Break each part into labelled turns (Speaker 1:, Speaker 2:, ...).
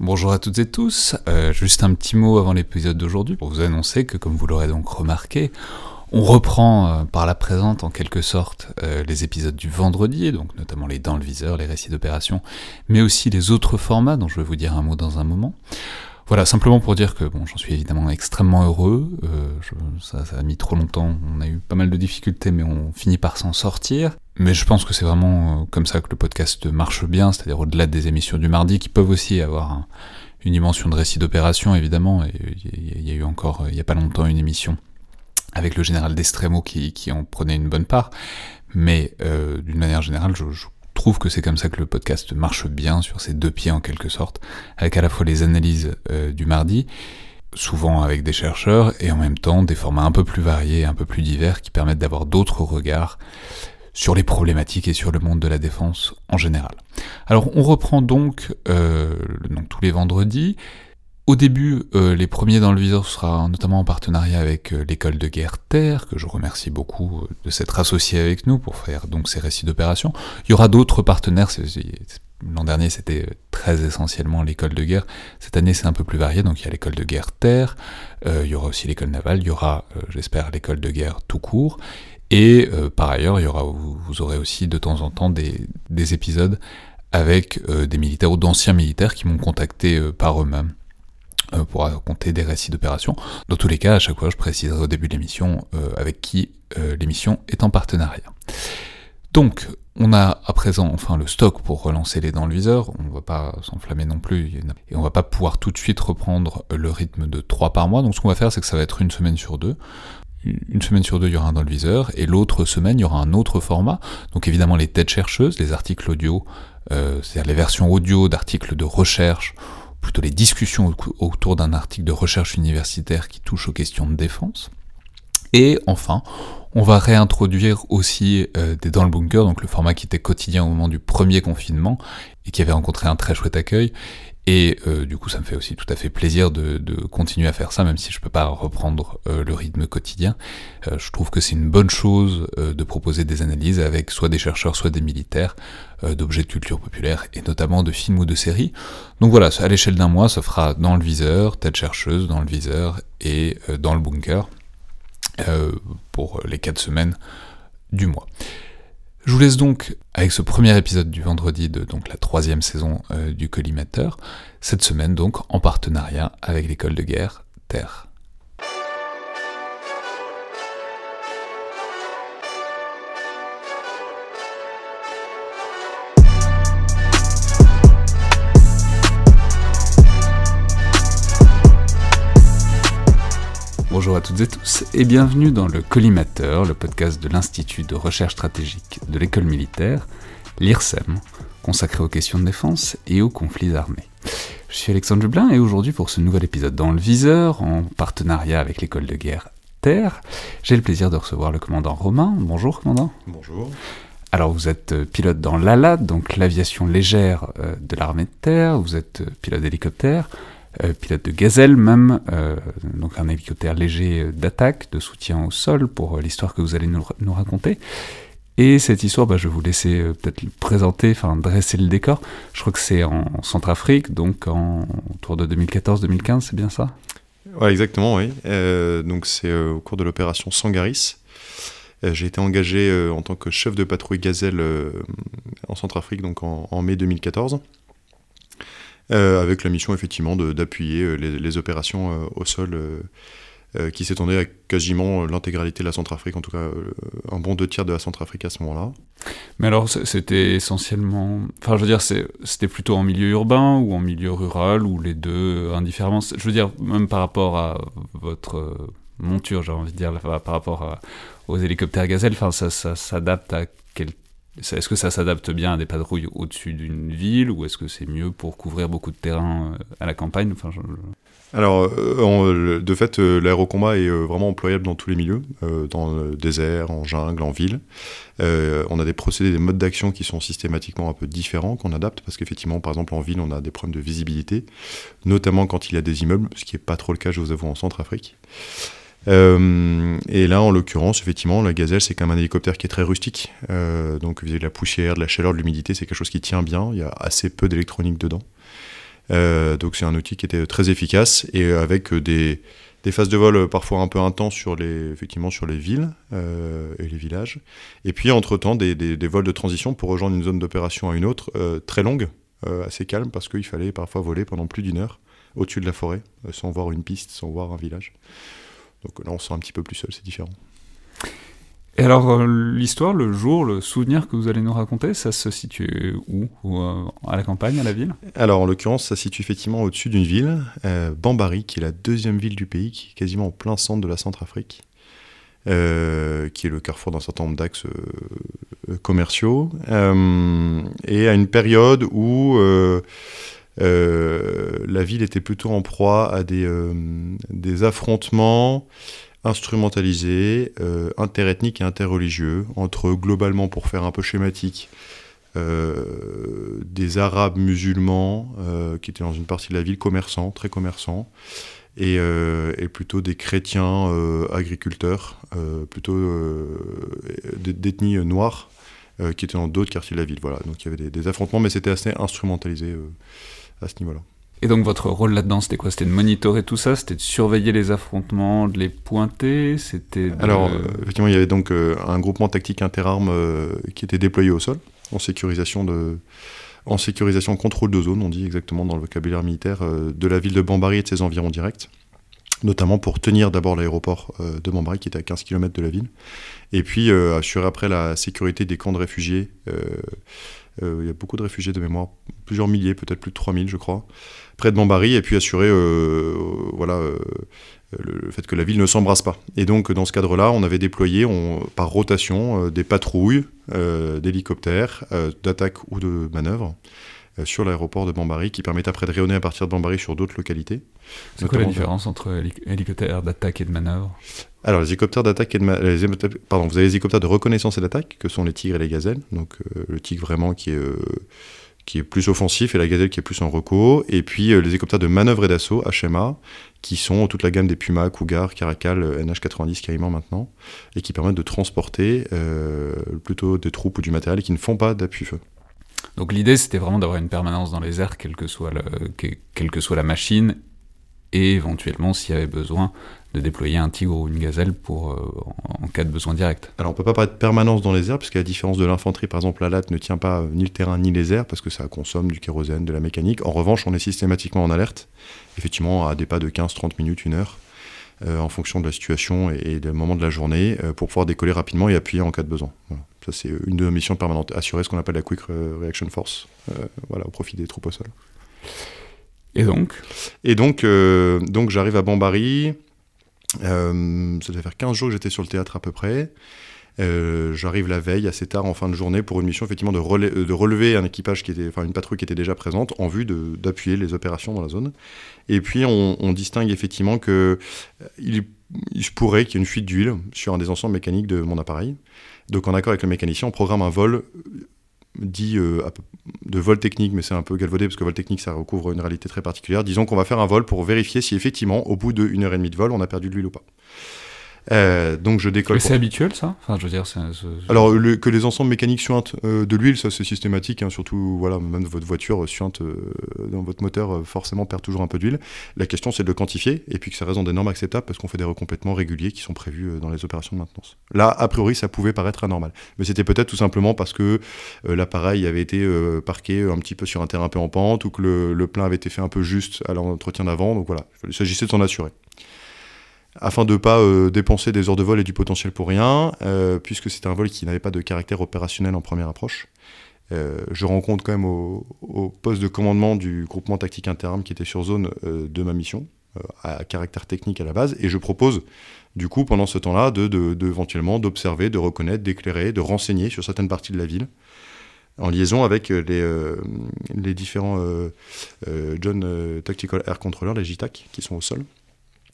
Speaker 1: Bonjour à toutes et tous, euh, juste un petit mot avant l'épisode d'aujourd'hui pour vous annoncer que comme vous l'aurez donc remarqué, on reprend euh, par la présente en quelque sorte euh, les épisodes du vendredi, donc notamment les dans le viseur, les récits d'opération, mais aussi les autres formats dont je vais vous dire un mot dans un moment. Voilà, simplement pour dire que bon, j'en suis évidemment extrêmement heureux. Euh, ça, ça, a mis trop longtemps. On a eu pas mal de difficultés, mais on finit par s'en sortir. Mais je pense que c'est vraiment euh, comme ça que le podcast marche bien, c'est-à-dire au-delà des émissions du mardi, qui peuvent aussi avoir un, une dimension de récit d'opération, évidemment. Il y, a eu encore, il y a pas longtemps, une émission avec le général d'Estremo qui, en prenait une bonne part. Mais euh, d'une manière générale, je, trouve que c'est comme ça que le podcast marche bien sur ses deux pieds en quelque sorte, avec à la fois les analyses euh, du mardi, souvent avec des chercheurs, et en même temps des formats un peu plus variés, un peu plus divers, qui permettent d'avoir d'autres regards sur les problématiques et sur le monde de la défense en général. Alors on reprend donc, euh, tous les vendredis, au début, euh, les premiers dans le viseur sera notamment en partenariat avec euh, l'école de guerre Terre, que je remercie beaucoup de s'être associé avec nous pour faire donc ces récits d'opération. Il y aura d'autres partenaires, l'an dernier c'était très essentiellement l'école de guerre, cette année c'est un peu plus varié, donc il y a l'école de guerre Terre, il y aura aussi l'école navale, il y aura, j'espère, l'école de guerre tout court, et par ailleurs, vous, aurez aussi de temps en temps des, des épisodes avec des militaires ou d'anciens militaires qui m'ont contacté par eux-mêmes euh, pour raconter des récits d'opération. Dans tous les cas, à chaque fois, je préciserai au début de l'émission euh, avec qui euh, l'émission est en partenariat. Donc, on a à présent enfin le stock pour relancer les dents le viseur, on ne va pas s'enflammer non plus, et on va pas pouvoir tout de suite reprendre le rythme de 3 par mois, donc ce qu'on va faire c'est que ça va être une semaine sur deux, une semaine sur deux, il y aura un dans le viseur, et l'autre semaine, il y aura un autre format. Donc évidemment, les têtes chercheuses, les articles audio, c'est-à-dire les versions audio d'articles de recherche plutôt les discussions autour d'un article de recherche universitaire qui touche aux questions de défense. Et enfin, on va réintroduire aussi euh, des dans le bunker, donc le format qui était quotidien au moment du premier confinement et qui avait rencontré un très chouette accueil, et euh, du coup, ça me fait aussi tout à fait plaisir de, continuer à faire ça, même si je peux pas reprendre euh, le rythme quotidien. Euh, je trouve que c'est une bonne chose de proposer des analyses avec soit des chercheurs, soit des militaires, d'objets de culture populaire, et notamment de films ou de séries. Donc voilà, à l'échelle d'un mois, ça fera dans le viseur, tête chercheuse, dans le viseur, et dans le bunker, pour les quatre semaines du mois. Je vous laisse donc avec ce premier épisode du vendredi de donc la troisième saison euh, du Collimateur, cette semaine donc en partenariat avec l'école de guerre Terre. Bonjour à toutes et tous et bienvenue dans le Collimateur, le podcast de l'Institut de recherche stratégique de l'école militaire, l'IRSEM, consacré aux questions de défense et aux conflits armés. Je suis Alexandre Jublin et aujourd'hui pour ce nouvel épisode dans le viseur, en partenariat avec l'école de guerre Terre, j'ai le plaisir de recevoir le commandant Romain. Bonjour commandant.
Speaker 2: Bonjour.
Speaker 1: Alors vous êtes euh, pilote dans l'ALAD, donc l'aviation légère euh, de l'armée de terre, vous êtes euh, pilote d'hélicoptère, pilote de Gazelle même, euh, donc un hélicoptère léger d'attaque, de soutien au sol pour euh, l'histoire que vous allez nous, raconter. Et cette histoire, bah, je vais vous laisser peut-être présenter, enfin dresser le décor. Je crois que c'est en Centrafrique, donc en, autour de 2014-2015, c'est bien ça?
Speaker 2: Ouais, exactement, oui. donc c'est au cours de l'opération Sangaris. J'ai été engagé en tant que chef de patrouille Gazelle en Centrafrique, donc en mai 2014. Euh, avec la mission effectivement d'appuyer euh, les, opérations euh, au sol qui s'étendaient à quasiment l'intégralité de la Centrafrique, en tout cas un bon deux tiers de la Centrafrique à ce moment-là.
Speaker 1: Mais alors c'était essentiellement, enfin je veux dire c'était plutôt en milieu urbain ou en milieu rural ou les deux indifféremment? Je veux dire même par rapport à votre monture, j'ai envie de dire, par rapport aux hélicoptères Gazelle, enfin ça, ça s'adapte à quel est-ce que ça s'adapte bien à des patrouilles au-dessus d'une ville ou est-ce que c'est mieux pour couvrir beaucoup de terrain euh, à la campagne?
Speaker 2: Alors, euh, de fait, euh, l'aérocombat est vraiment employable dans tous les milieux, dans le désert, en jungle, en ville. on a des procédés, des modes d'action qui sont systématiquement un peu différents, qu'on adapte, parce qu'effectivement, par exemple, en ville, on a des problèmes de visibilité, notamment quand il y a des immeubles, ce qui n'est pas trop le cas, je vous avoue, en Centrafrique. Euh, et là, en l'occurrence, effectivement, la gazelle, c'est quand même un hélicoptère qui est très rustique. Euh, donc, avez de la poussière, de la chaleur, de l'humidité, c'est quelque chose qui tient bien. Il y a assez peu d'électronique dedans. donc c'est un outil qui était très efficace et avec des, phases de vol parfois un peu intenses sur les, effectivement sur les villes et les villages. Et puis entre-temps des, vols de transition pour rejoindre une zone d'opération à une autre très longue, assez calme parce qu'il fallait parfois voler pendant plus d'une heure au-dessus de la forêt, sans voir une piste, sans voir un village. Donc là on se sent un petit peu plus seul, c'est différent.
Speaker 1: Et alors, euh, l'histoire, le jour, le souvenir que vous allez nous raconter, ça se situe où, euh, À la campagne, à la ville?
Speaker 2: Alors, en l'occurrence, ça se situe effectivement au-dessus d'une ville, euh, Bambari, qui est la deuxième ville du pays, qui est quasiment au plein centre de la Centrafrique, qui est le carrefour d'un certain nombre d'axes commerciaux, et à une période où la ville était plutôt en proie à des, des affrontements instrumentalisé, euh, interethnique et interreligieux, entre globalement, pour faire un peu schématique, euh, des Arabes musulmans euh, qui étaient dans une partie de la ville, commerçants, très commerçants, et, plutôt des chrétiens agriculteurs, plutôt d'ethnie noire, qui étaient dans d'autres quartiers de la ville. Voilà. Donc il y avait des affrontements, mais c'était assez instrumentalisé à ce niveau-là.
Speaker 1: Et donc votre rôle là-dedans, c'était quoi? C'était de monitorer tout ça? C'était de surveiller les affrontements, de les pointer? C'était
Speaker 2: Alors, euh, effectivement, il y avait donc euh, un groupement tactique interarmes euh, qui était déployé au sol, en sécurisation de... En sécurisation contrôle de zone, on dit exactement dans le vocabulaire militaire, de la ville de Bambari et de ses environs directs notamment pour tenir d'abord l'aéroport de Bambari qui était à 15 km de la ville, et puis assurer après la sécurité des camps de réfugiés. Il y a beaucoup de réfugiés de mémoire, plusieurs milliers, peut-être plus de 3000 je crois, près de Bambari et puis assurer euh, voilà, euh, le, fait que la ville ne s'embrasse pas. Et donc dans ce cadre-là, on avait déployé par rotation euh, des patrouilles d'hélicoptères, d'attaque ou de manœuvre sur l'aéroport de Bambari qui permettent après de rayonner à partir de Bambari sur d'autres localités.
Speaker 1: C'est quoi la différence entre hélicoptères d'attaque et de manœuvre?
Speaker 2: Alors les hélicoptères d'attaque et de pardon, vous avez les hélicoptères de reconnaissance et d'attaque que sont les tigres et les gazelles. Donc le tigre vraiment qui est qui est plus offensif, et la Gazelle qui est plus en reco, et puis euh, les hélicoptères de manœuvre et d'assaut, HMA, qui sont toute la gamme des Puma, Cougar, Caracal, NH90 carrément maintenant, et qui permettent de transporter euh, plutôt des troupes ou du matériel qui ne font pas d'appui-feu.
Speaker 1: Donc l'idée c'était vraiment d'avoir une permanence dans les airs, quelle que soit, la machine, et éventuellement, s'il y avait besoin, de déployer un tigre ou une gazelle pour, euh, en, cas de besoin direct.
Speaker 2: Alors on peut pas parler de permanence dans les airs, puisqu'à la différence de l'infanterie, par exemple, la latte ne tient pas ni le terrain ni les airs, parce que ça consomme du kérosène, de la mécanique. En revanche, on est systématiquement en alerte, effectivement à des pas de 15-30 minutes, une heure, euh, en fonction de la situation et, des moments de la journée, euh, pour pouvoir décoller rapidement et appuyer en cas de besoin. Ça c'est une de nos missions permanentes, assurer ce qu'on appelle la Quick Reaction Force, voilà, au profit des troupes au sol.
Speaker 1: Et donc?
Speaker 2: Et donc, euh, donc j'arrive à Bambari. Euh, ça devait faire 15 jours que j'étais sur le théâtre à peu près. Euh, j'arrive la veille, assez tard en fin de journée, pour une mission effectivement de, de relever un équipage qui était, enfin une patrouille qui était déjà présente, en vue d'appuyer les opérations dans la zone. Et puis on, distingue effectivement que il, il se pourrait qu'il y ait une fuite d'huile sur un des ensembles mécaniques de mon appareil. Donc en accord avec le mécanicien, on programme un vol dit euh, de vol technique, mais c'est un peu galvaudé parce que vol technique ça recouvre une réalité très particulière. Disons qu'on va faire un vol pour vérifier si effectivement, au bout d'une heure et demie de vol, on a perdu de l'huile ou pas. Euh, donc je décolle.
Speaker 1: C'est habituel ça? Enfin, je veux dire,
Speaker 2: Alors que les ensembles mécaniques suintent euh, de l'huile, ça c'est systématique. Hein, surtout, voilà, même votre voiture suinte dans votre moteur, forcément perd toujours un peu d'huile. La question c'est de le quantifier et puis que ça reste dans des normes acceptables parce qu'on fait des recomplètements réguliers qui sont prévus dans les opérations de maintenance. Là, a priori, ça pouvait paraître anormal, mais c'était peut-être tout simplement parce que l'appareil avait été parqué un petit peu sur un terrain un peu en pente ou que le, le plein avait été fait un peu juste à l'entretien d'avant. Donc voilà, il s'agissait de s'en assurer afin de ne pas euh, dépenser des heures de vol et du potentiel pour rien, euh, puisque c'était un vol qui n'avait pas de caractère opérationnel en première approche. Euh, je rencontre quand même au, poste de commandement du groupement tactique interarmes qui était sur zone de ma mission, à caractère technique à la base, et je propose du coup pendant ce temps-là de, de, éventuellement d'observer, de reconnaître, d'éclairer, de renseigner sur certaines parties de la ville, en liaison avec les, différents John Tactical Air Controllers, les JTAC, qui sont au sol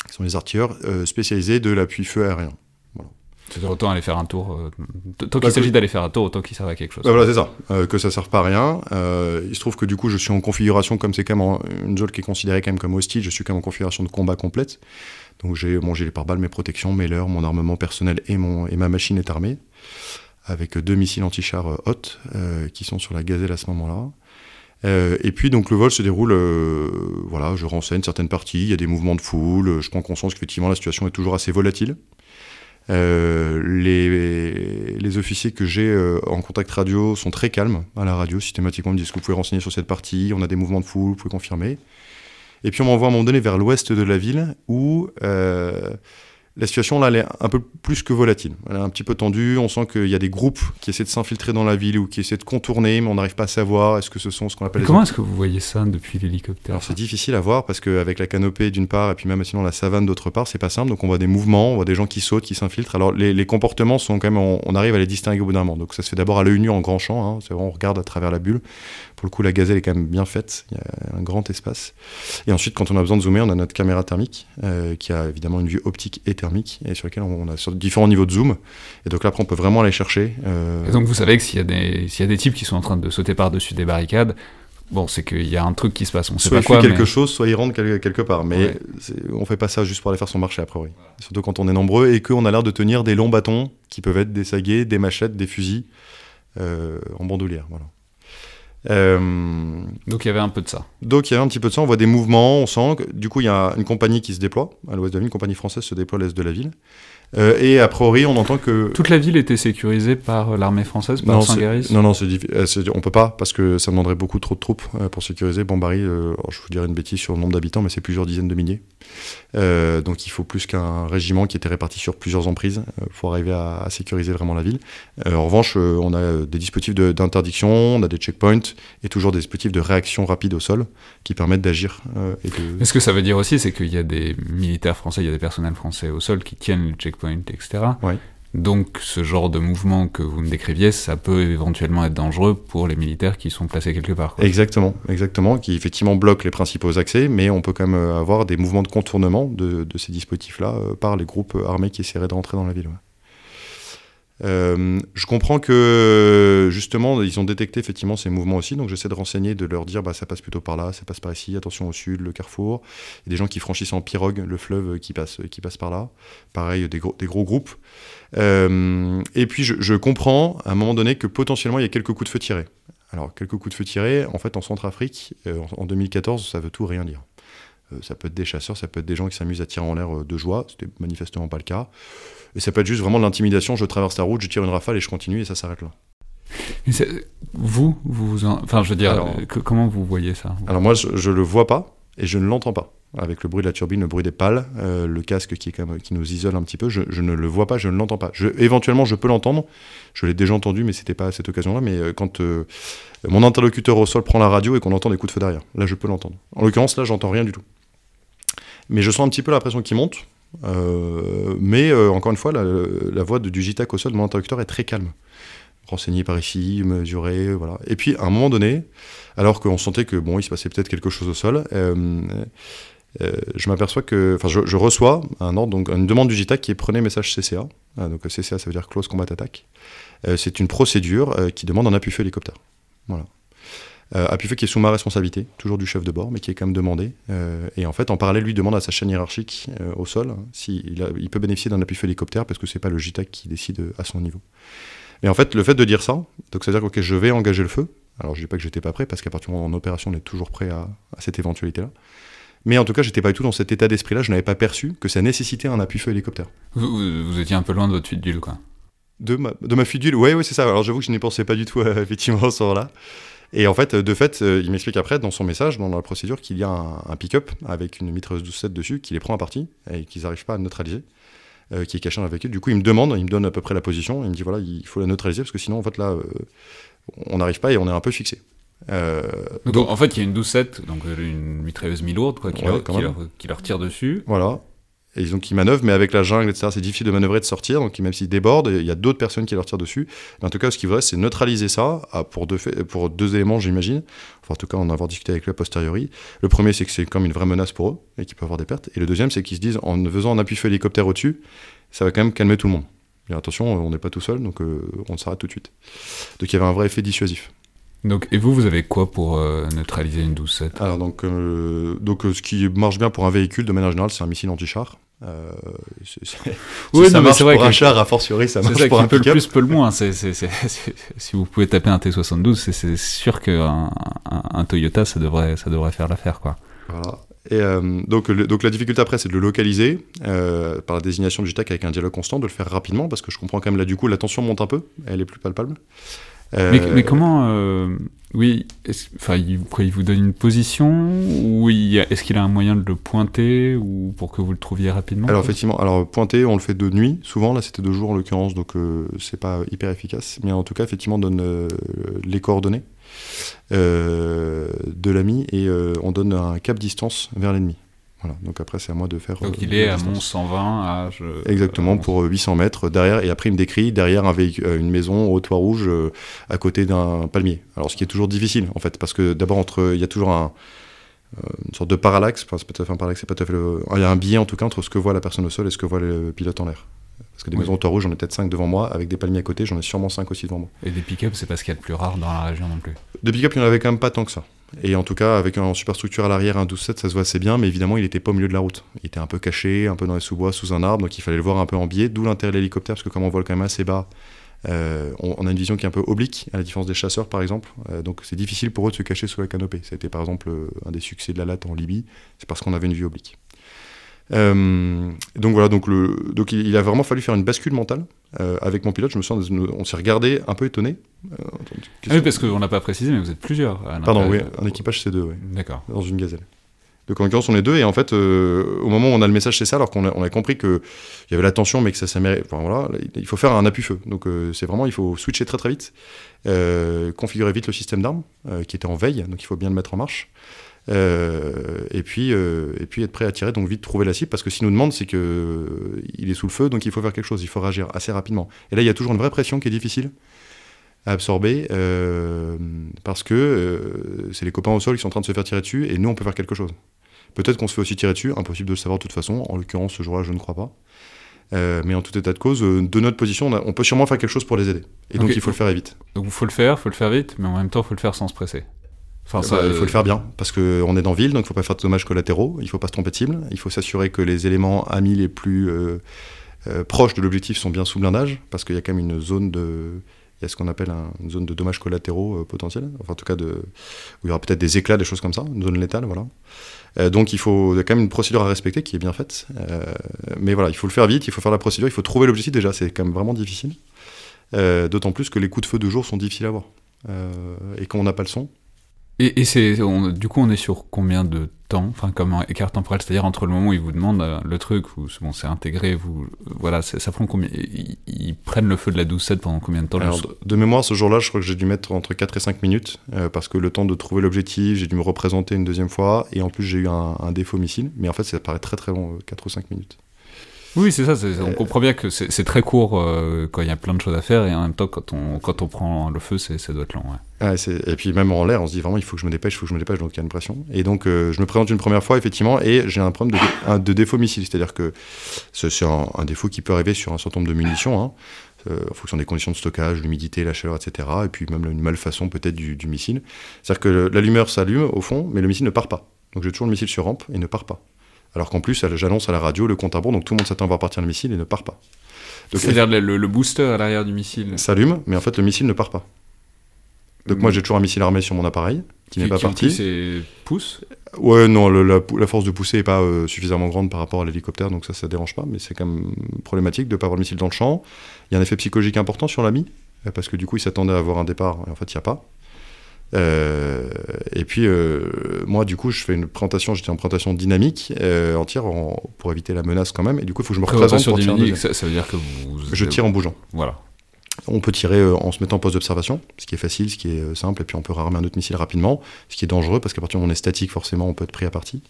Speaker 2: qui sont les artilleurs euh, spécialisés de l'appui feu aérien.
Speaker 1: Voilà. C'est autant aller faire un tour. Euh, tant qu'il s'agit d'aller faire un tour, autant qu'il serve à quelque chose.
Speaker 2: Bah, voilà, c'est ça. Euh, que ça ne serve pas à rien. il se trouve que du coup, je suis en configuration, comme c'est quand même une zone qui est considérée quand même comme hostile, je suis quand même en configuration de combat complète. Donc j'ai mon gilet pare-balles, mes protections, mes leurres, mon armement personnel et, mon, et ma machine est armée. Avec deux missiles anti-char hot qui sont sur la gazelle à ce moment-là. Euh, et puis donc le vol se déroule, euh, voilà, je renseigne certaines parties, il y a des mouvements de foule, je prends conscience qu'effectivement la situation est toujours assez volatile. Euh, les, les, officiers que j'ai en contact radio sont très calmes à la radio, systématiquement ils me disent que vous pouvez renseigner sur cette partie, on a des mouvements de foule, vous pouvez confirmer. Et puis on m'envoie à un moment donné vers l'ouest de la ville où la situation là, elle est un peu plus que volatile. Elle est un petit peu tendue. On sent qu'il y a des groupes qui essaient de s'infiltrer dans la ville ou qui essaient de contourner, mais on n'arrive pas à savoir est-ce que ce sont ce qu'on appelle.
Speaker 1: comment est-ce que vous voyez ça depuis l'hélicoptère
Speaker 2: c'est difficile à voir parce qu'avec la canopée d'une part et puis même sinon la savane d'autre part, c'est pas simple. Donc on voit des mouvements, on voit des gens qui sautent, qui s'infiltrent. Alors les, comportements sont quand même, on, arrive à les distinguer au bout d'un moment. Donc ça se fait d'abord à l'œil nu en grand champ. Hein. On regarde à travers la bulle. Pour le coup, la gazelle est quand même bien faite. Il y a un grand espace. Et ensuite, quand on a besoin de zoomer, on a notre caméra thermique euh, qui a évidemment une vue optique et thermique et sur laquelle on a différents niveaux de zoom. Et donc là, après, on peut vraiment aller chercher.
Speaker 1: Euh, et donc vous savez que s'il y, a des, s'il y a des types qui sont en train de sauter par-dessus des barricades, bon, c'est qu'il y a un truc qui se passe. On
Speaker 2: sait
Speaker 1: soit
Speaker 2: pas quoi. quelque chose, soit ils rentrent quelque part. Mais on fait pas ça juste pour aller faire son marché, a priori. Surtout quand on est nombreux et qu'on a l'air de tenir des longs bâtons qui peuvent être des saguets, des machettes, des fusils euh, en bandoulière. Voilà.
Speaker 1: Euh, donc il y avait un peu de ça.
Speaker 2: Donc il y avait un petit peu de ça, on voit des mouvements, on sent que du coup il y a une compagnie qui se déploie à l'ouest de la ville, une compagnie française se déploie à l'est de la ville. Euh, et a priori, on entend que.
Speaker 1: Toute la ville était sécurisée par l'armée française, par Saint-Guéris
Speaker 2: Non, non, difficile. On peut pas, parce que ça demanderait beaucoup trop de troupes euh, pour sécuriser. Bombari, euh, je vous dirais une bêtise sur le nombre d'habitants, mais c'est plusieurs dizaines de milliers. donc il faut plus qu'un régiment qui était réparti sur plusieurs emprises pour arriver à, sécuriser vraiment la ville. en revanche, on a des dispositifs d'interdiction, on a des checkpoints et toujours des dispositifs de réaction rapide au sol qui permettent d'agir.
Speaker 1: Mais ce que ça veut dire aussi, c'est qu'il y a des militaires français, il y a des personnels français au sol qui tiennent le checkpoint etc. Donc ce genre de mouvement que vous me décriviez, ça peut éventuellement être dangereux pour les militaires qui sont placés quelque part.
Speaker 2: Exactement, exactement, qui effectivement bloquent les principaux accès, mais on peut quand même avoir des mouvements de contournement de, ces dispositifs-là euh, par les groupes armés qui essaieraient de rentrer dans la ville. Euh, je comprends que justement ils ont détecté effectivement ces mouvements aussi, donc j'essaie de renseigner, de leur dire bah ça passe plutôt par là, ça passe par ici, attention au sud, le carrefour. Des gens qui franchissent en pirogue le fleuve qui passe, qui passe par là. Pareil, des gros, des gros groupes. Euh, et puis je, comprends à un moment donné que potentiellement il y a quelques coups de feu tirés. Alors quelques coups de feu tirés, en fait en Centrafrique, euh, en 2014, ça veut tout rien dire. Ça peut être des chasseurs, ça peut être des gens qui s'amusent à tirer en l'air de joie, c'était manifestement pas le cas. Et ça peut être juste vraiment de l'intimidation, je traverse la route, je tire une rafale et je continue et ça s'arrête là.
Speaker 1: vous, vous, enfin, je veux dire, comment vous voyez ça?
Speaker 2: Alors moi, je, je le vois pas et je ne l'entends pas. Avec le bruit de la turbine, le bruit des pales, euh, le casque qui, nous isole un petit peu, je, ne le vois pas, je ne l'entends pas. Éventuellement, je peux l'entendre. Je l'ai déjà entendu, mais c'était pas à cette occasion-là. Mais euh, quand euh, mon interlocuteur au sol prend la radio et qu'on entend des coups de feu derrière, là, je peux l'entendre. En l'occurrence, là, j'entends rien du tout. Mais je sens un petit peu la pression qui monte. Mais encore une fois, la, voix de, du au sol de mon interlocuteur est très calme. Renseigné par ici, mesuré, voilà. Et puis, à un moment donné, alors qu'on sentait que bon, il se passait peut-être quelque chose au sol, je m'aperçois que, enfin, je, reçois un ordre, donc une demande du JTAC qui est prenez message CCA. Ah, donc CCA, ça veut dire Close Combat Attack. c'est une procédure qui demande un appui feu hélicoptère. Voilà euh, fait qui est sous ma responsabilité, toujours du chef de bord, mais qui est quand même demandé. Euh, et en fait, en parallèle, lui demande à sa chaîne hiérarchique euh, au sol hein, s'il il peut bénéficier d'un appui hélicoptère parce que c'est pas le JTAC qui décide euh, à son niveau. Mais en fait, le fait de dire ça, donc c'est-à-dire que je vais engager le feu. Alors je dis pas que j'étais pas prêt parce qu'à partir du moment où en opération, on est toujours prêt à, cette éventualité-là. Mais en tout cas, j'étais pas du tout dans cet état d'esprit-là. Je n'avais pas perçu que ça nécessitait un appui feu hélicoptère.
Speaker 1: Vous, étiez un peu loin de votre fuite d'huile, quoi.
Speaker 2: De ma, de ma fuite d'huile, ouais, ouais, c'est ça. Alors j'avoue que je n'y pensais pas du tout, effectivement, ce moment-là. Et en fait, de fait, euh, il m'explique après dans son message, dans la procédure, qu'il y a un, pick-up avec une mitrailleuse 12-7 dessus, qui les prend à partie et qu'ils n'arrivent pas à neutraliser, euh, qui est caché dans la véhicule. Du coup, il me demande, il me donne à peu près la position, il me dit voilà, il faut la neutraliser parce que sinon, en fait, là, euh, on n'arrive pas et on est un peu fixé.
Speaker 1: Donc, en fait, il y a une 12-7, donc une mitrailleuse mi-lourde, quoi, qui, qui, leur, tire dessus.
Speaker 2: Voilà. Et ils ont qui manœuvrent, mais avec la jungle, etc., c'est difficile de manœuvrer, de sortir. Donc même s'ils débordent, il y a d'autres personnes qui leur tirent dessus. Mais en tout cas, ce qu'il faudrait, c'est neutraliser ça pour deux, pour deux éléments, j'imagine. Enfin, en tout cas, en avoir discuté avec eux a posteriori. Le premier, c'est que c'est comme une vraie menace pour eux et qu'ils peuvent avoir des pertes. Et le deuxième, c'est qu'ils se disent, en faisant un appui feu hélicoptère au-dessus, ça va quand même calmer tout le monde. Et attention, on n'est pas tout seul, donc euh, on s'arrête tout de suite. Donc il y avait un vrai effet dissuasif.
Speaker 1: Donc, et vous, vous avez quoi pour euh, neutraliser une 12-7
Speaker 2: Alors, donc, euh, donc ce qui marche bien pour un véhicule, de manière générale, c'est un missile anti-char. Euh,
Speaker 1: Oui,
Speaker 2: si ça marche
Speaker 1: c'est vrai
Speaker 2: pour
Speaker 1: que-
Speaker 2: un char, a fortiori, ça marche
Speaker 1: ça
Speaker 2: pour un
Speaker 1: peut le plus, peut le moins. Si vous pouvez taper un T72, c'est, c'est sûr qu'un un, un Toyota, ça devrait, ça devrait faire l'affaire, quoi.
Speaker 2: Voilà. Et euh, donc, le- donc la difficulté après, c'est de le localiser euh, par la désignation du TAC avec un dialogue constant, de le faire rapidement, parce que je comprends quand même là, du coup, la tension monte un peu, elle est plus palpable. Euh,
Speaker 1: Mais, mais comment. euh, oui, enfin, il, quoi, il vous donne une position Ou est-ce qu'il a un moyen de le pointer ou pour que vous le trouviez rapidement
Speaker 2: Alors effectivement, alors pointer, on le fait de nuit, souvent, là c'était de jour en l'occurrence, donc euh, c'est pas hyper efficace, mais en tout cas, effectivement, on donne euh, les coordonnées euh, de l'ami et on donne un cap distance vers l'ennemi. Voilà, donc après c'est à moi de faire...
Speaker 1: Donc
Speaker 2: euh,
Speaker 1: il est à. Mont 120, à. je-
Speaker 2: Exactement,
Speaker 1: euh,
Speaker 2: pour euh, 800 mètres derrière, et après il me décrit derrière un véhicule, euh, une maison au toit rouge euh, à côté d'un palmier. Alors ce qui est toujours difficile en fait, parce que d'abord entre, il y a toujours un, euh, une sorte de parallaxe, enfin c'est un parallaxe, c'est pas tout à fait le- il y a un biais en tout cas entre ce que voit la personne au sol et ce que voit le pilote en l'air. Parce que des
Speaker 1: Oui.
Speaker 2: maisons au toit rouge, j'en ai peut-être 5 devant moi, avec des palmiers à côté, j'en ai sûrement 5 aussi devant moi.
Speaker 1: Et des pick-up, c'est pas ce qu'il y a de plus rare dans la région non plus.
Speaker 2: De pick-up, il n'y en avait quand même pas tant que ça. Et en tout cas, avec un superstructure à l'arrière, un 12-7, ça se voit assez bien, mais évidemment, il était pas au milieu de la route. Il était un peu caché, un peu dans les sous-bois, sous un arbre, donc il fallait le voir un peu en biais, d'où l'intérêt de l'hélicoptère, parce que comme on vole quand même assez bas, euh, on, a une vision qui est un peu oblique, à la différence des chasseurs par exemple, Euh, donc c'est difficile pour eux de se cacher sous la canopée. Ça a été par exemple euh, un des succès de la latte en Libye, c'est parce qu'on avait une vue oblique. Donc voilà, donc, il a vraiment fallu faire une bascule mentale euh, avec mon pilote. Je me sens, on s'est regardé un peu étonné. Euh,
Speaker 1: Ah oui, parce qu'on n'a pas précisé, mais vous êtes plusieurs.
Speaker 2: Pardon, oui, un équipage C2, oui
Speaker 1: D'accord.
Speaker 2: dans une gazelle. Donc en l'occurrence, on est deux, et en fait, euh, au moment où on a le message, c'est ça, alors qu'on a, on a compris qu'il y avait la tension, mais que ça. Enfin voilà, il faut faire un appui-feu. Donc euh, c'est vraiment, il faut switcher très très vite, configurer vite le système d'armes, qui était en veille, donc il faut bien le mettre en marche. Euh, et, puis, euh, et puis être prêt à tirer, donc vite trouver la cible, parce que s'il nous demande, c'est que euh, il est sous le feu, donc il faut faire quelque chose, il faut réagir assez rapidement. Et là, il y a toujours une vraie pression qui est difficile à absorber, euh, parce que euh, c'est les copains au sol qui sont en train de se faire tirer dessus, et nous, on peut faire quelque chose. Peut-être qu'on se fait aussi tirer dessus, impossible de le savoir de toute façon, en l'occurrence, ce jour-là, je ne crois pas. Euh, mais en tout état de cause, de notre position, on, a- on peut sûrement faire quelque chose pour les aider. Et donc, il faut le faire vite.
Speaker 1: Donc il faut le faire, faut le faire vite, mais en même temps, faut le faire sans se presser. Enfin,
Speaker 2: Bah, il faut le faire bien, parce qu'on est dans ville, donc il ne faut pas faire de dommages collatéraux, il ne faut pas se tromper de cible, il faut s'assurer que les éléments amis les plus euh, euh, proches de l'objectif sont bien sous blindage, parce qu'il y a quand même une zone de... Il y a ce qu'on appelle un- une zone de dommages collatéraux euh, potentiels, enfin en tout cas de, où il y aura peut-être des éclats, des choses comme ça, une zone létale, voilà. Euh, donc il faut il y a quand même une procédure à respecter qui est bien faite, euh, mais voilà, il faut le faire vite, il faut faire la procédure, il faut trouver l'objectif déjà, c'est quand même vraiment difficile, Euh, d'autant plus que les coups de feu de jour sont difficiles à voir, Euh, et quand on n'a pas le son,
Speaker 1: Et, et c'est, du coup, on est sur combien de temps Enfin, comme un écart temporel, c'est-à-dire entre le moment où ils vous demandent euh, le truc, où bon, c'est intégré, vous, voilà, c'est- ça prend combien ils, ils prennent le feu de la 12-7 pendant combien de temps
Speaker 2: Alors, de mémoire, ce jour-là, je crois que j'ai dû mettre entre 4 et 5 minutes, euh, parce que le temps de trouver l'objectif, j'ai dû me représenter une deuxième fois, et en plus j'ai eu un, un défaut missile, mais en fait ça paraît très très long, 4 ou 5 minutes.
Speaker 1: Oui, c'est ça. on
Speaker 2: Euh,
Speaker 1: comprend bien que c'est, très court euh, quand il y a plein de choses à faire, et en même temps, quand on, quand on prend le feu, ça doit être ouais.
Speaker 2: C'est- et puis même en l'air, on se dit vraiment il faut que je me dépêche, il faut que je me dépêche, donc il y a une pression. Et donc euh, je me présente une première fois, effectivement, et j'ai un problème de, dé- un- de défaut missile, c'est-à-dire que c'est un, un défaut qui peut arriver sur un certain nombre de munitions, hein, euh, en fonction des conditions de stockage, l'humidité, la chaleur, etc. Et puis même une malfaçon peut-être du, du missile. C'est-à-dire que l'allumeur s'allume au fond, mais le missile ne part pas. Donc j'ai toujours le missile sur rampe et ne part pas. Alors qu'en plus, j'annonce à la radio le compte à rebours, donc tout le monde s'attend à voir partir le missile et ne part pas.
Speaker 1: C'est-à-dire le, le- booster à l'arrière du missile.
Speaker 2: s'allume, mais en fait le missile ne part pas. Donc moi j'ai toujours un missile armé sur mon appareil qui n'est pas parti.
Speaker 1: C'est pouce.
Speaker 2: Ouais, non, le- la, pou- la force de poussée n'est pas euh, suffisamment grande par rapport à l'hélicoptère, donc ça, ça dérange pas, mais c'est quand même problématique de ne pas avoir le missile dans le champ. Il y a un effet psychologique important sur l'ami, euh, parce que du coup, il s'attendait à avoir un départ, et en fait, il n'y a pas. Euh, et puis, euh, moi, du coup, je fais une présentation, j'étais en présentation dynamique, euh, entière, en- pour éviter la menace quand même, et du coup, il faut que je me représente pour tirer un
Speaker 1: ça, ça veut dire que vous.
Speaker 2: Je tire en bougeant.
Speaker 1: Voilà.
Speaker 2: On peut tirer euh, en se mettant en poste d'observation, ce qui est facile, ce qui est simple, et puis on peut rarmer un autre missile rapidement, ce qui est dangereux parce qu'à partir du moment où on est statique, forcément, on peut être pris à partie.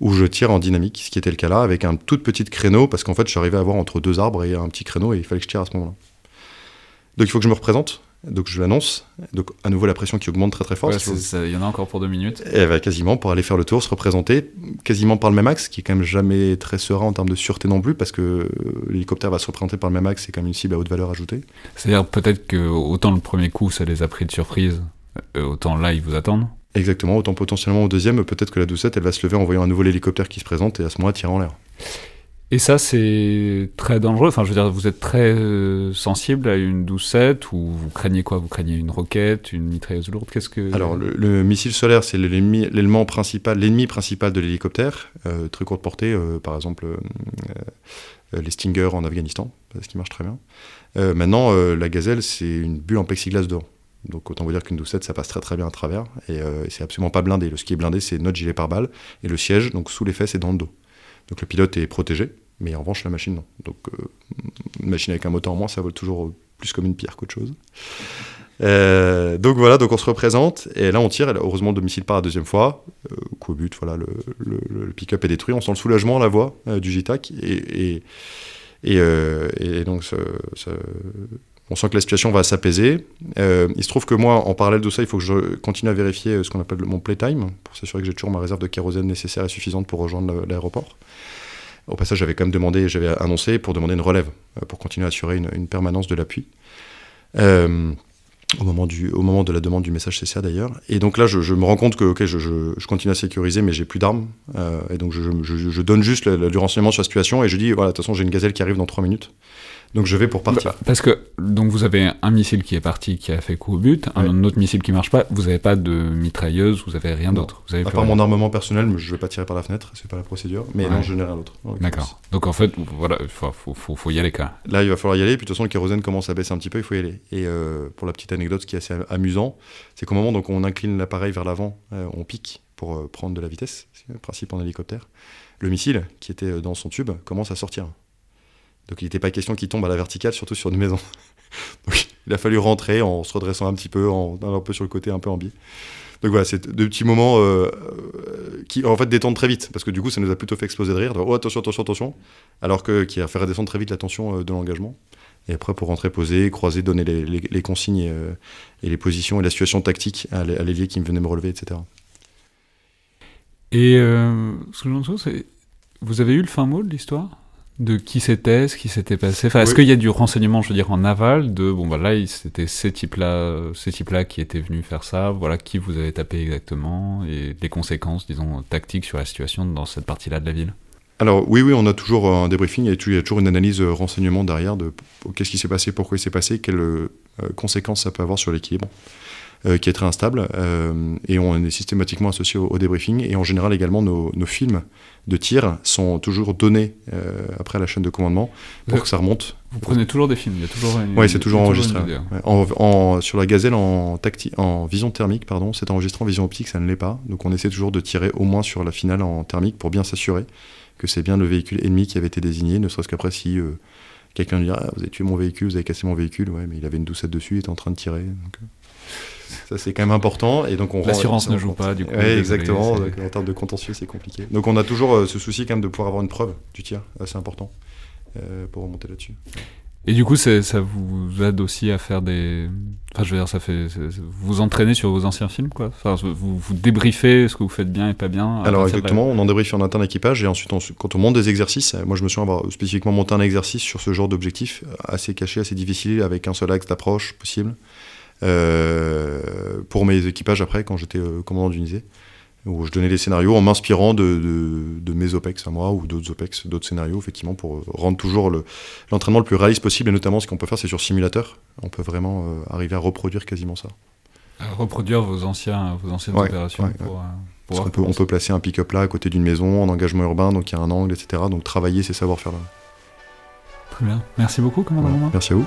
Speaker 2: Ou je tire en dynamique, ce qui était le cas là, avec un tout petit créneau, parce qu'en fait, je suis arrivé à avoir entre deux arbres et un petit créneau, et il fallait que je tire à ce moment-là. Donc il faut que je me représente, donc je l'annonce, donc à nouveau la pression qui augmente très très fort.
Speaker 1: Ouais, Il y en a encore pour deux minutes.
Speaker 2: et bah, quasiment pour aller faire le tour, se représenter, quasiment par le même axe, qui est quand même jamais très serein en termes de sûreté non plus, parce que euh, l'hélicoptère va se représenter par le même axe, c'est quand même une cible à haute valeur ajoutée.
Speaker 1: C'est-à-dire peut-être que autant le premier coup, ça les a pris de surprise, euh, autant là, ils vous attendent.
Speaker 2: Exactement, autant potentiellement au deuxième, peut-être que la doucette, elle va se lever en voyant un nouveau hélicoptère qui se présente et à ce moment-là tirer en l'air.
Speaker 1: Et ça, c'est très dangereux. Enfin, je veux dire, vous êtes très euh, sensible à une 12-7 ou vous craignez quoi? Vous craignez une roquette, une mitrailleuse lourde? Qu'est-ce que
Speaker 2: Alors, le, missile solaire, c'est l'élément principal, l'ennemi principal de l'hélicoptère. Euh, très courte portée, euh, par exemple, les Stinger en Afghanistan, ce qui marche très bien. maintenant, la gazelle, c'est une bulle en plexiglas d'or. Donc autant vous dire qu'une 12-7, ça passe très très bien à travers et c'est absolument pas blindé. Le ski est blindé, c'est notre gilet pare-balles et le siège, donc sous les fesses et dans le dos. Donc le pilote est protégé, mais en revanche la machine non. Donc euh, une machine avec un moteur en moins, ça vole toujours plus comme une pierre qu'autre chose. Euh, donc voilà, donc on se représente et là on tire. heureusement, le domicile part la deuxième fois. Euh, but, voilà, le, pick-up est détruit. On sent le soulagement à la voix du JTAC et, et, donc on sent que la situation va s'apaiser. il se trouve que moi, en parallèle de ça, il faut que je continue à vérifier ce qu'on appelle mon playtime pour s'assurer que j'ai toujours ma réserve de kérosène nécessaire et suffisante pour rejoindre l'aéroport. Au passage, j'avais quand même demandé, j'avais annoncé pour demander une relève, euh, pour continuer à assurer une, permanence de l'appui. Euh, au moment, du, au moment de la demande du message CCA d'ailleurs. Et donc là, je, me rends compte que je, continue à sécuriser, mais j'ai plus d'armes. Euh, et donc je, donne juste le, le, renseignement sur la situation et je dis voilà, de toute façon, j'ai une gazelle qui arrive dans 3 minutes. Donc je vais pour partir. Bah,
Speaker 1: parce que donc vous avez un missile qui est parti, qui a fait coup au but, un autre missile qui marche pas. Vous n'avez pas de mitrailleuse, vous avez rien d'autre. Vous avez
Speaker 2: à part mon armement personnel, mais je vais pas tirer par la fenêtre, c'est pas la procédure. Mais non, je n'ai rien d'autre.
Speaker 1: D'accord. Donc en fait, voilà, il faut, faut, faut, y aller quand
Speaker 2: Là, il va falloir y aller. Puis de toute façon, le kérosène commence à baisser un petit peu, il faut y aller. Et euh, pour la petite anecdote, ce qui est assez amusant, c'est qu'au moment donc on incline l'appareil vers l'avant, euh, on pique pour euh, prendre de la vitesse, c'est le principe en hélicoptère. Le missile qui était dans son tube commence à sortir. Donc il n'était pas question qu'il tombe à la verticale, surtout sur une maison. Il a fallu rentrer en se redressant un petit peu, en allant un peu sur le côté, un peu en biais. Donc voilà, c'est deux petits moments euh, euh, qui en fait détendent très vite, parce que du coup ça nous a plutôt fait exploser de rire, oh attention, attention, attention, alors que qui a fait redescendre très vite la tension euh, de l'engagement. Et après pour rentrer, poser, croiser, donner les, consignes et, les positions et la situation tactique à l'évier qui me venait me relever, etc.
Speaker 1: Et ce que j'en c'est, vous avez eu le fin mot de l'histoire? De qui c'était, ce qui s'était passé. Enfin, est-ce qu'il y a du renseignement, je veux dire, en aval de bon, bah là, c'était ces types-là, ces types-là qui étaient venus faire ça. Voilà, qui vous avez tapé exactement et les conséquences, disons, tactiques sur la situation dans cette partie-là de la ville?
Speaker 2: Alors oui, oui, on a toujours un débriefing, il y a toujours une analyse euh, renseignement derrière de qu'est-ce qui s'est passé, pourquoi il s'est passé, quelles euh, conséquences ça peut avoir sur l'équilibre. Euh, qui est très instable. Euh, et on est systématiquement associé au, débriefing. Et en général, également, nos, films de tir sont toujours donnés euh, après la chaîne de commandement pour que ça remonte.
Speaker 1: Vous prenez toujours des films il y a toujours
Speaker 2: Oui, c'est toujours enregistré. En, sur la gazelle en, en vision thermique, pardon, c'est enregistré en vision optique, ça ne l'est pas. Donc on essaie toujours de tirer au moins sur la finale en thermique pour bien s'assurer que c'est bien le véhicule ennemi qui avait été désigné, ne serait-ce qu'après si quelqu'un dit ah, vous avez tué mon véhicule, vous avez cassé mon véhicule, ouais, mais il avait une doucette dessus, il était en train de tirer. Donc, ça, c'est quand même important. Et donc, on
Speaker 1: L'assurance ne joue pas, du coup. Oui,
Speaker 2: exactement. en termes de contentieux, c'est compliqué. Donc, on a toujours euh, ce souci quand même de pouvoir avoir une preuve du tir. C'est important euh, pour remonter là-dessus.
Speaker 1: Et du coup, ça vous aide aussi à faire des. Enfin, je veux dire, ça fait. Vous entraînez sur vos anciens films, quoi. Enfin, vous, vous débriefez ce que vous faites bien et pas bien.
Speaker 2: Alors, exactement, on en débriefe en interne équipage et ensuite, quand on monte des exercices, moi, je me suis avoir spécifiquement monté un exercice sur ce genre d'objectif assez caché, assez difficile, avec un seul axe d'approche possible. Euh, pour mes équipages après, quand j'étais euh, commandant d'unité, où je donnais des scénarios en m'inspirant de, de, mes OPEX à moi ou d'autres OPEX, d'autres scénarios, effectivement, pour rendre toujours l'entraînement le, plus réaliste possible. Et notamment, ce qu'on peut faire, c'est sur simulateur. On peut vraiment euh, arriver à reproduire quasiment ça.
Speaker 1: À reproduire vos, anciens, vos anciennes opérations
Speaker 2: pour, on, peut, on peut placer un pick-up là à côté d'une maison en engagement urbain, donc il y a un angle, etc. Donc travailler ces savoir-faire là.
Speaker 1: Très bien. Merci beaucoup, commandant
Speaker 2: Merci à vous.